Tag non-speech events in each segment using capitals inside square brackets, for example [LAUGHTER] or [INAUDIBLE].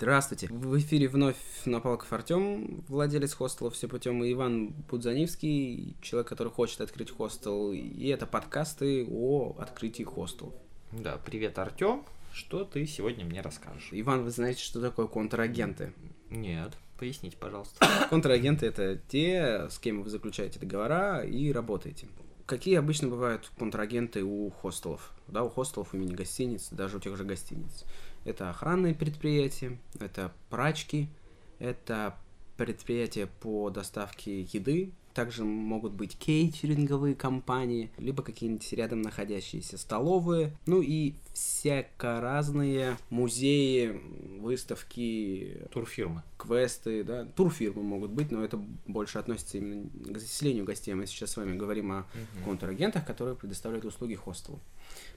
Здравствуйте. В эфире вновь Напалков Артем, владелец хостела «Все путем», и Иван Будзанивский, человек, который хочет открыть хостел. И это подкасты о открытии хостелов. Да, привет, Артем. Что ты сегодня мне расскажешь? Иван, вы знаете, что такое контрагенты? Нет, поясните, пожалуйста. Контрагенты – это те, с кем вы заключаете договора и работаете. Какие обычно бывают контрагенты у хостелов? Да, у хостелов, у мини-гостиниц, даже у тех же гостиниц. Это охранные предприятия, это прачки, это предприятия по доставке еды, также могут быть кейтеринговые компании, либо какие-нибудь рядом находящиеся столовые, ну и всяко разные музеи, выставки, Турфирмы. квесты, да, турфирмы могут быть, но это больше относится именно к заселению гостей. Мы сейчас с вами говорим о Мгм. контрагентах, которые предоставляют услуги хостелу.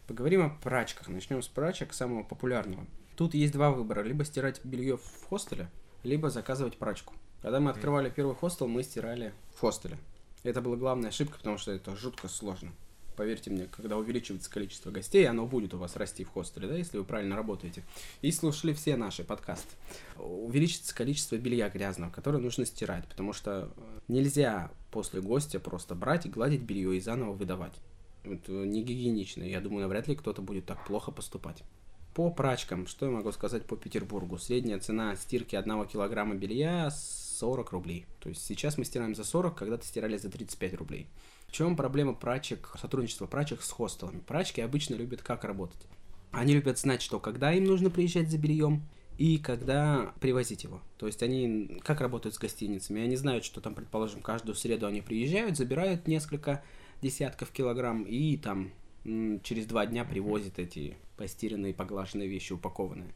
Поговорим о прачках. Начнем с прачек, самого популярного. Тут есть два выбора. Либо стирать белье в хостеле, либо заказывать прачку. Когда мы открывали первый хостел, мы стирали в хостеле. Это была главная ошибка, потому что это жутко сложно. Поверьте мне, когда увеличивается количество гостей, оно будет у вас расти в хостеле, да, если вы правильно работаете. И слушали все наши подкасты. Увеличится количество белья грязного, которое нужно стирать, потому что э, нельзя после гостя просто брать и гладить белье и заново выдавать. Это не гигиенично. Я думаю, навряд ли кто-то будет так плохо поступать. По прачкам, что я могу сказать по Петербургу? Средняя цена стирки одного килограмма белья 40 рублей. То есть сейчас мы стираем за 40, когда-то стирали за 35 рублей. В чем проблема прачек, сотрудничества прачек с хостелами? Прачки обычно любят как работать? Они любят знать, что когда им нужно приезжать за бельем и когда привозить его. То есть они как работают с гостиницами? Они знают, что там, предположим, каждую среду они приезжают, забирают несколько десятков килограмм и там через два дня привозят эти постиранные, поглаженные вещи, упакованные.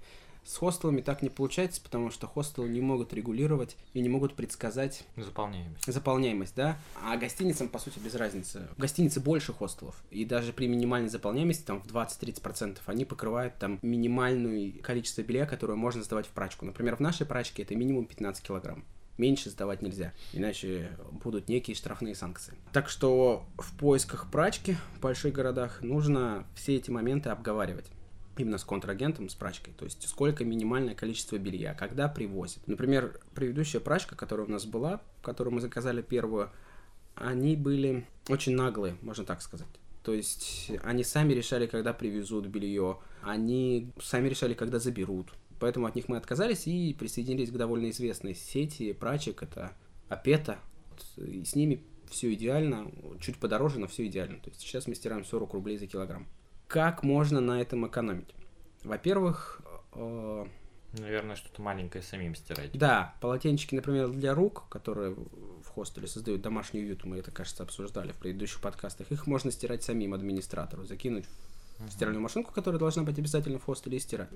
С хостелами так не получается, потому что хостелы не могут регулировать и не могут предсказать Заполняемость. заполняемость, да, а гостиницам, по сути, без разницы. В гостинице больше хостелов, и даже при минимальной заполняемости, там, в 20-30%, они покрывают там минимальное количество белья, которое можно сдавать в прачку. Например, в нашей прачке это минимум 15 килограмм. Меньше сдавать нельзя, иначе будут некие штрафные санкции. Так что в поисках прачки в больших городах нужно все эти моменты обговаривать именно с контрагентом, с прачкой. То есть сколько минимальное количество белья, когда привозят. Например, предыдущая прачка, которая у нас была, которую мы заказали первую, они были очень наглые, можно так сказать. То есть они сами решали, когда привезут белье, они сами решали, когда заберут. Поэтому от них мы отказались и присоединились к довольно известной сети прачек, это Апета. И с ними все идеально, чуть подороже, но все идеально. То есть сейчас мы стираем 40 рублей за килограмм. Как можно на этом экономить? Во-первых, э, Наверное, что-то маленькое самим стирать. да, полотенчики, например, для рук, которые в хостеле создают домашний уют, мы это, кажется, обсуждали в предыдущих подкастах, их можно стирать самим администратору, закинуть в стиральную машинку, которая должна быть обязательно в хостеле, и стирать.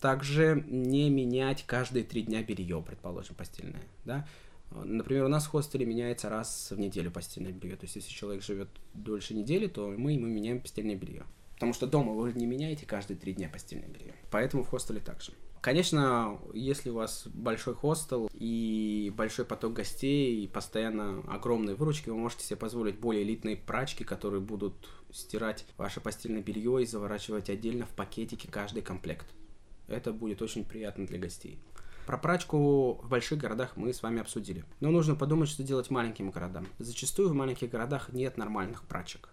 Также не менять каждые три дня белье, предположим, постельное, да. Например, у нас в хостеле меняется раз в неделю постельное белье. То есть, если человек живет дольше недели, то мы ему меняем постельное белье. Потому что дома вы не меняете каждые три дня постельное белье. Поэтому в хостеле также. Конечно, если у вас большой хостел и большой поток гостей, и постоянно огромные выручки, вы можете себе позволить более элитные прачки, которые будут стирать ваше постельное белье и заворачивать отдельно в пакетики каждый комплект. Это будет очень приятно для гостей. Про прачку в больших городах мы с вами обсудили. Но нужно подумать, что делать маленьким городам. Зачастую в маленьких городах нет нормальных прачек.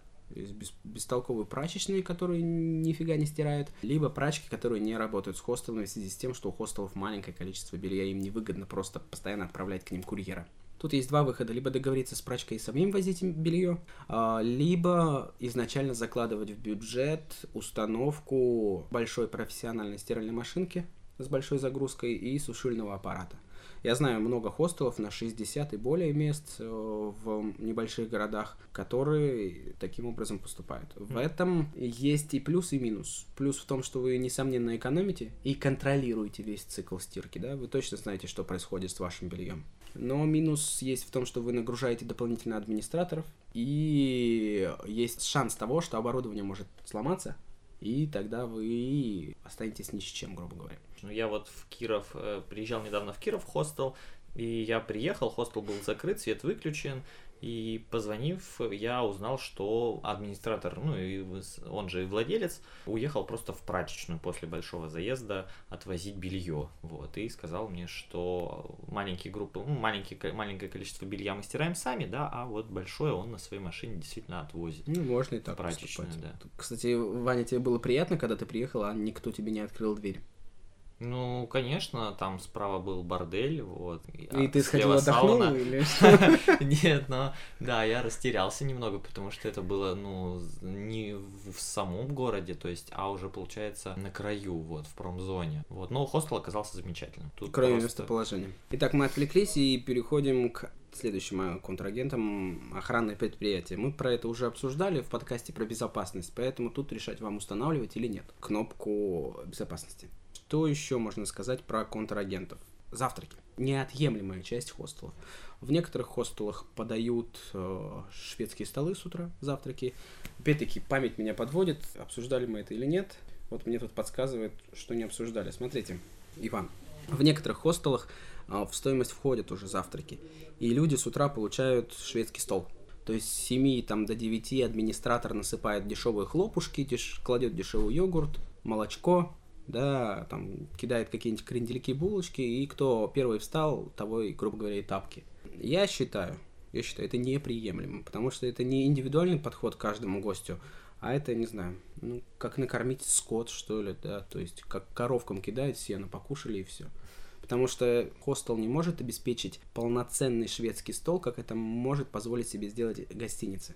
Бестолковые прачечные, которые нифига не стирают, либо прачки, которые не работают с хостелами в связи с тем, что у хостелов маленькое количество белья, им невыгодно просто постоянно отправлять к ним курьера. Тут есть два выхода. Либо договориться с прачкой и самим возить белье, а, либо изначально закладывать в бюджет установку большой профессиональной стиральной машинки с большой загрузкой и сушильного аппарата. Я знаю много хостелов на 60 и более мест э, в небольших городах, которые таким образом поступают. В этом есть и плюс, и минус. Плюс в том, что вы, несомненно, экономите и контролируете весь цикл стирки, да, вы точно знаете, что происходит с вашим бельем. Но минус есть в том, что вы нагружаете дополнительно администраторов, и есть шанс того, что оборудование может сломаться, и тогда вы останетесь ни с чем, грубо говоря. Ну, я вот в Киров, э, приезжал недавно в Киров хостел, и я приехал, хостел был закрыт, свет выключен, И позвонив, я узнал, что администратор, ну и он же и владелец, уехал просто в прачечную после большого заезда отвозить белье. Вот, и сказал мне, что маленькие группы, ну, маленькие, маленькое количество белья мы стираем сами, да, а вот большое он на своей машине действительно отвозит. Ну, можно и так прачечную, да. Кстати, Ваня, тебе было приятно, когда ты приехал, а никто тебе не открыл дверь? Ну, конечно, там справа был бордель, вот. И ты сходил отдохнул сауна. или [LAUGHS] что? Нет, но да, я растерялся немного, потому что это было, ну, не в самом городе, то есть, а уже, получается, на краю, вот, в промзоне. Вот, но хостел оказался замечательным. Тут краю просто... местоположения. Итак, мы отвлеклись и переходим к следующим контрагентам охранное предприятие. Мы про это уже обсуждали в подкасте про безопасность, поэтому тут решать вам устанавливать или нет кнопку безопасности. Что еще можно сказать про контрагентов? Завтраки. Неотъемлемая часть хостелов. В некоторых хостелах подают э, шведские столы с утра, завтраки. Опять-таки, память меня подводит, обсуждали мы это или нет. Вот мне тут подсказывает, что не обсуждали. Смотрите, Иван, в некоторых хостелах э, в стоимость входят уже завтраки. И люди с утра получают шведский стол. То есть с 7 там, до 9 администратор насыпает дешевые хлопушки, деш... кладет дешевый йогурт, молочко, да, там кидает какие-нибудь крендельки, булочки, и кто первый встал, того и, грубо говоря, и тапки. Я считаю, я считаю, это неприемлемо, потому что это не индивидуальный подход к каждому гостю, а это, не знаю, ну, как накормить скот, что ли, да, то есть как коровкам кидают сено, покушали и все. Потому что хостел не может обеспечить полноценный шведский стол, как это может позволить себе сделать гостиница.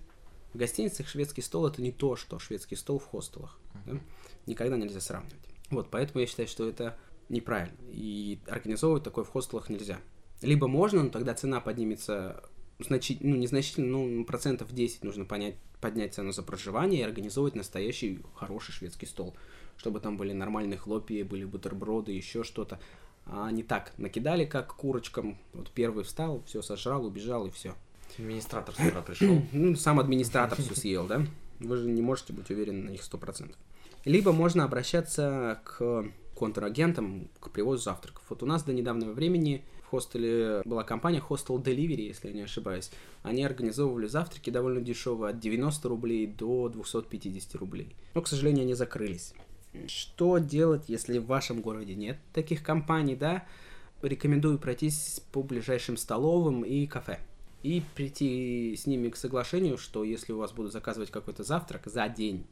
В гостиницах шведский стол это не то, что шведский стол в хостелах. Да? Никогда нельзя сравнивать. Вот, поэтому я считаю, что это неправильно. И организовывать такое в хостелах нельзя. Либо можно, но тогда цена поднимется значительно, ну, незначительно, ну, процентов 10 нужно понять, поднять цену за проживание и организовывать настоящий хороший шведский стол. Чтобы там были нормальные хлопья, были бутерброды, еще что-то. А не так накидали, как курочкам. Вот первый встал, все сожрал, убежал и все. Администратор с утра пришел. [CLEARS THROAT] Ну, сам администратор все съел, да? Вы же не можете быть уверены на них сто процентов. Либо можно обращаться к контрагентам к привозу завтраков. Вот у нас до недавнего времени в хостеле была компания Hostel Delivery, если я не ошибаюсь. Они организовывали завтраки довольно дешевые, от 90 рублей до 250 рублей. Но, к сожалению, они закрылись. Что делать, если в вашем городе нет таких компаний, да? Рекомендую пройтись по ближайшим столовым и кафе. И прийти с ними к соглашению, что если у вас будут заказывать какой-то завтрак за день,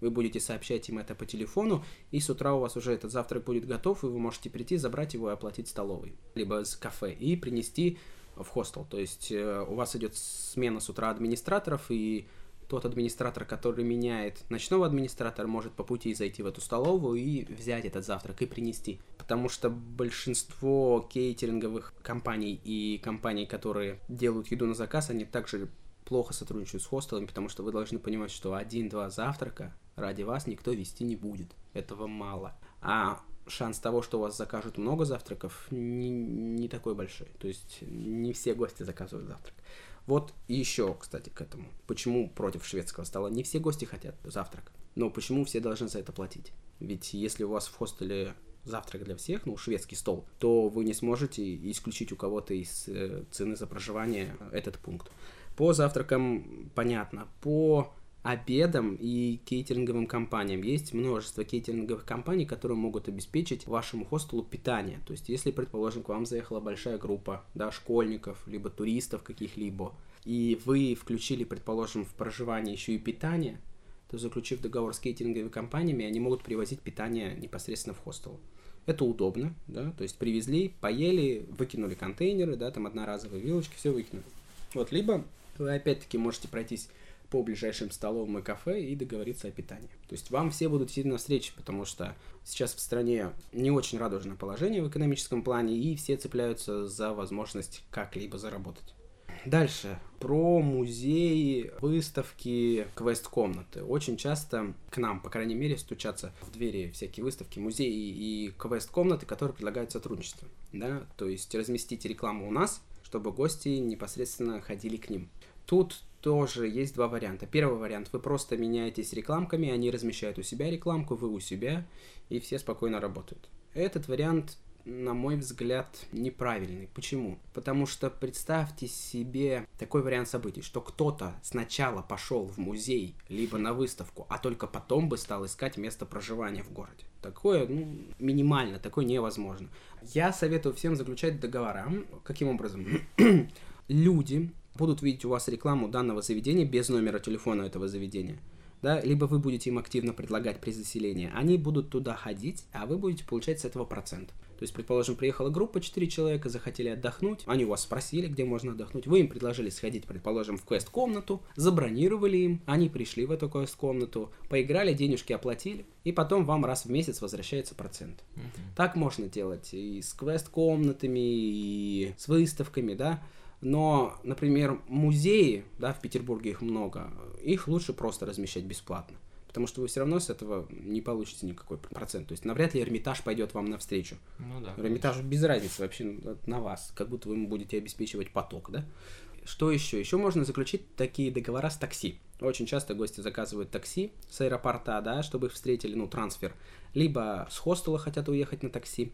вы будете сообщать им это по телефону, и с утра у вас уже этот завтрак будет готов, и вы можете прийти, забрать его и оплатить столовой, либо с кафе, и принести в хостел. То есть э, у вас идет смена с утра администраторов, и тот администратор, который меняет ночного администратора, может по пути зайти в эту столовую и взять этот завтрак и принести. Потому что большинство кейтеринговых компаний и компаний, которые делают еду на заказ, они также плохо сотрудничают с хостелами, потому что вы должны понимать, что один-два завтрака ради вас никто вести не будет. Этого мало. А шанс того, что у вас закажут много завтраков, не, не такой большой. То есть не все гости заказывают завтрак. Вот еще, кстати, к этому. Почему против шведского стола? Не все гости хотят завтрак. Но почему все должны за это платить? Ведь если у вас в хостеле завтрак для всех, ну, шведский стол, то вы не сможете исключить у кого-то из э, цены за проживание этот пункт. По завтракам понятно. По обедам и кейтеринговым компаниям. Есть множество кейтеринговых компаний, которые могут обеспечить вашему хостелу питание. То есть, если, предположим, к вам заехала большая группа да, школьников, либо туристов каких-либо, и вы включили, предположим, в проживание еще и питание, то заключив договор с кейтеринговыми компаниями, они могут привозить питание непосредственно в хостел. Это удобно, да, то есть привезли, поели, выкинули контейнеры, да, там одноразовые вилочки, все выкинули. Вот, либо вы опять-таки можете пройтись по ближайшим столовым и кафе и договориться о питании. То есть вам все будут идти навстречу, потому что сейчас в стране не очень радужное положение в экономическом плане, и все цепляются за возможность как-либо заработать. Дальше. Про музеи, выставки, квест-комнаты. Очень часто к нам, по крайней мере, стучатся в двери всякие выставки, музеи и квест-комнаты, которые предлагают сотрудничество. Да? То есть разместить рекламу у нас, чтобы гости непосредственно ходили к ним. Тут тоже есть два варианта. Первый вариант, вы просто меняетесь рекламками, они размещают у себя рекламку, вы у себя, и все спокойно работают. Этот вариант на мой взгляд, неправильный. Почему? Потому что представьте себе такой вариант событий, что кто-то сначала пошел в музей, либо на выставку, а только потом бы стал искать место проживания в городе. Такое, ну, минимально, такое невозможно. Я советую всем заключать договора. Каким образом? [CLEARS THROAT] Люди будут видеть у вас рекламу данного заведения без номера телефона этого заведения да, либо вы будете им активно предлагать при заселении, они будут туда ходить, а вы будете получать с этого процент. То есть, предположим, приехала группа 4 человека, захотели отдохнуть, они у вас спросили, где можно отдохнуть, вы им предложили сходить, предположим, в квест-комнату, забронировали им, они пришли в эту квест-комнату, поиграли, денежки оплатили, и потом вам раз в месяц возвращается процент. Uh-huh. Так можно делать и с квест-комнатами, и с выставками, да, но, например, музеи, да, в Петербурге их много, их лучше просто размещать бесплатно. Потому что вы все равно с этого не получите никакой процент. То есть навряд ли Эрмитаж пойдет вам навстречу. Ну да. Эрмитаж без разницы вообще на вас, как будто вы ему будете обеспечивать поток, да? Что еще? Еще можно заключить такие договора с такси. Очень часто гости заказывают такси с аэропорта, да, чтобы их встретили, ну, трансфер. Либо с хостела хотят уехать на такси.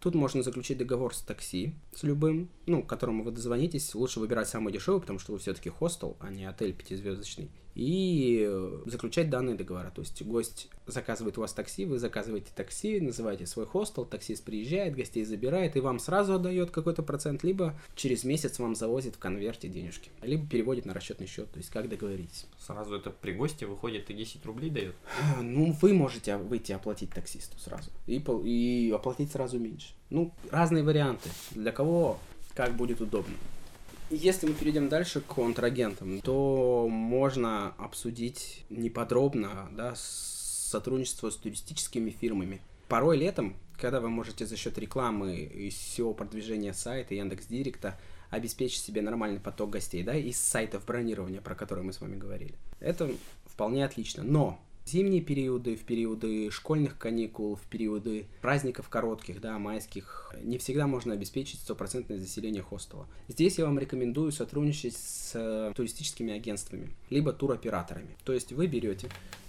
Тут можно заключить договор с такси, с любым, ну, которому вы дозвонитесь. Лучше выбирать самый дешевый, потому что вы все-таки хостел, а не отель пятизвездочный и э, заключать данные договора. То есть гость заказывает у вас такси, вы заказываете такси, называете свой хостел, таксист приезжает, гостей забирает и вам сразу отдает какой-то процент, либо через месяц вам завозит в конверте денежки, либо переводит на расчетный счет, то есть как договоритесь. Сразу это при гости выходит и 10 рублей дает? Ну, вы можете выйти оплатить таксисту сразу и, и оплатить сразу меньше. Ну, разные варианты. Для кого как будет удобно. Если мы перейдем дальше к контрагентам, то можно обсудить неподробно да, сотрудничество с туристическими фирмами. Порой летом, когда вы можете за счет рекламы и всего продвижения сайта Яндекс Директа обеспечить себе нормальный поток гостей, да, из сайтов бронирования, про которые мы с вами говорили. Это вполне отлично. Но зимние периоды, в периоды школьных каникул, в периоды праздников коротких, да, майских, не всегда можно обеспечить стопроцентное заселение хостела. Здесь я вам рекомендую сотрудничать с э, туристическими агентствами, либо туроператорами. То есть вы берете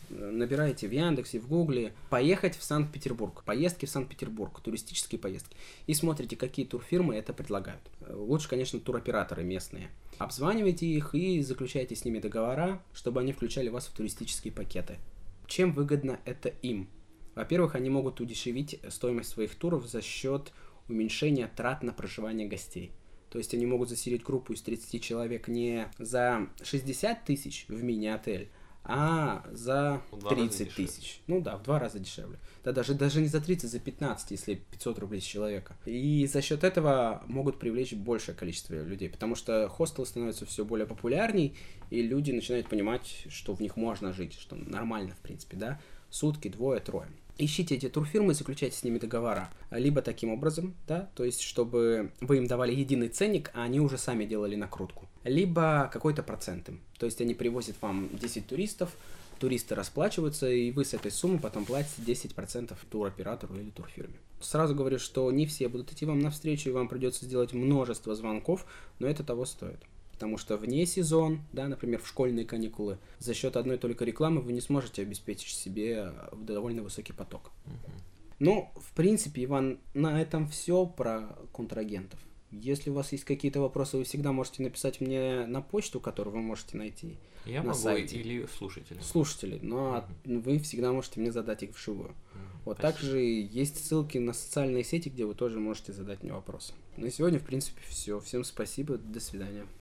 э, набираете в Яндексе, в Гугле, поехать в Санкт-Петербург, поездки в Санкт-Петербург, туристические поездки, и смотрите, какие турфирмы это предлагают. Э, лучше, конечно, туроператоры местные. Обзванивайте их и заключайте с ними договора, чтобы они включали вас в туристические пакеты. Чем выгодно это им? Во-первых, они могут удешевить стоимость своих туров за счет уменьшения трат на проживание гостей. То есть они могут заселить группу из 30 человек не за 60 тысяч в мини-отель, а за 30 тысяч. Ну да, в два раза дешевле. Да даже, даже не за 30, за 15, если 500 рублей с человека. И за счет этого могут привлечь большее количество людей, потому что хостелы становятся все более популярней, и люди начинают понимать, что в них можно жить, что нормально, в принципе, да, сутки, двое, трое. Ищите эти турфирмы, заключайте с ними договора. Либо таким образом, да, то есть, чтобы вы им давали единый ценник, а они уже сами делали накрутку. Либо какой-то процент им. То есть, они привозят вам 10 туристов, туристы расплачиваются, и вы с этой суммы потом платите 10% туроператору или турфирме. Сразу говорю, что не все будут идти вам навстречу, и вам придется сделать множество звонков, но это того стоит потому что вне сезон, да, например, в школьные каникулы, за счет одной только рекламы вы не сможете обеспечить себе довольно высокий поток. uh Ну, в принципе, Иван, на этом все про контрагентов. Если у вас есть какие-то вопросы, вы всегда можете написать мне на почту, которую вы можете найти. Я на могу сайте. или слушатели. Слушатели, но uh вы всегда можете мне задать их вживую. uh Вот Спасибо. также есть ссылки на социальные сети, где вы тоже можете задать мне вопросы. На сегодня, в принципе, все. Всем спасибо, до свидания.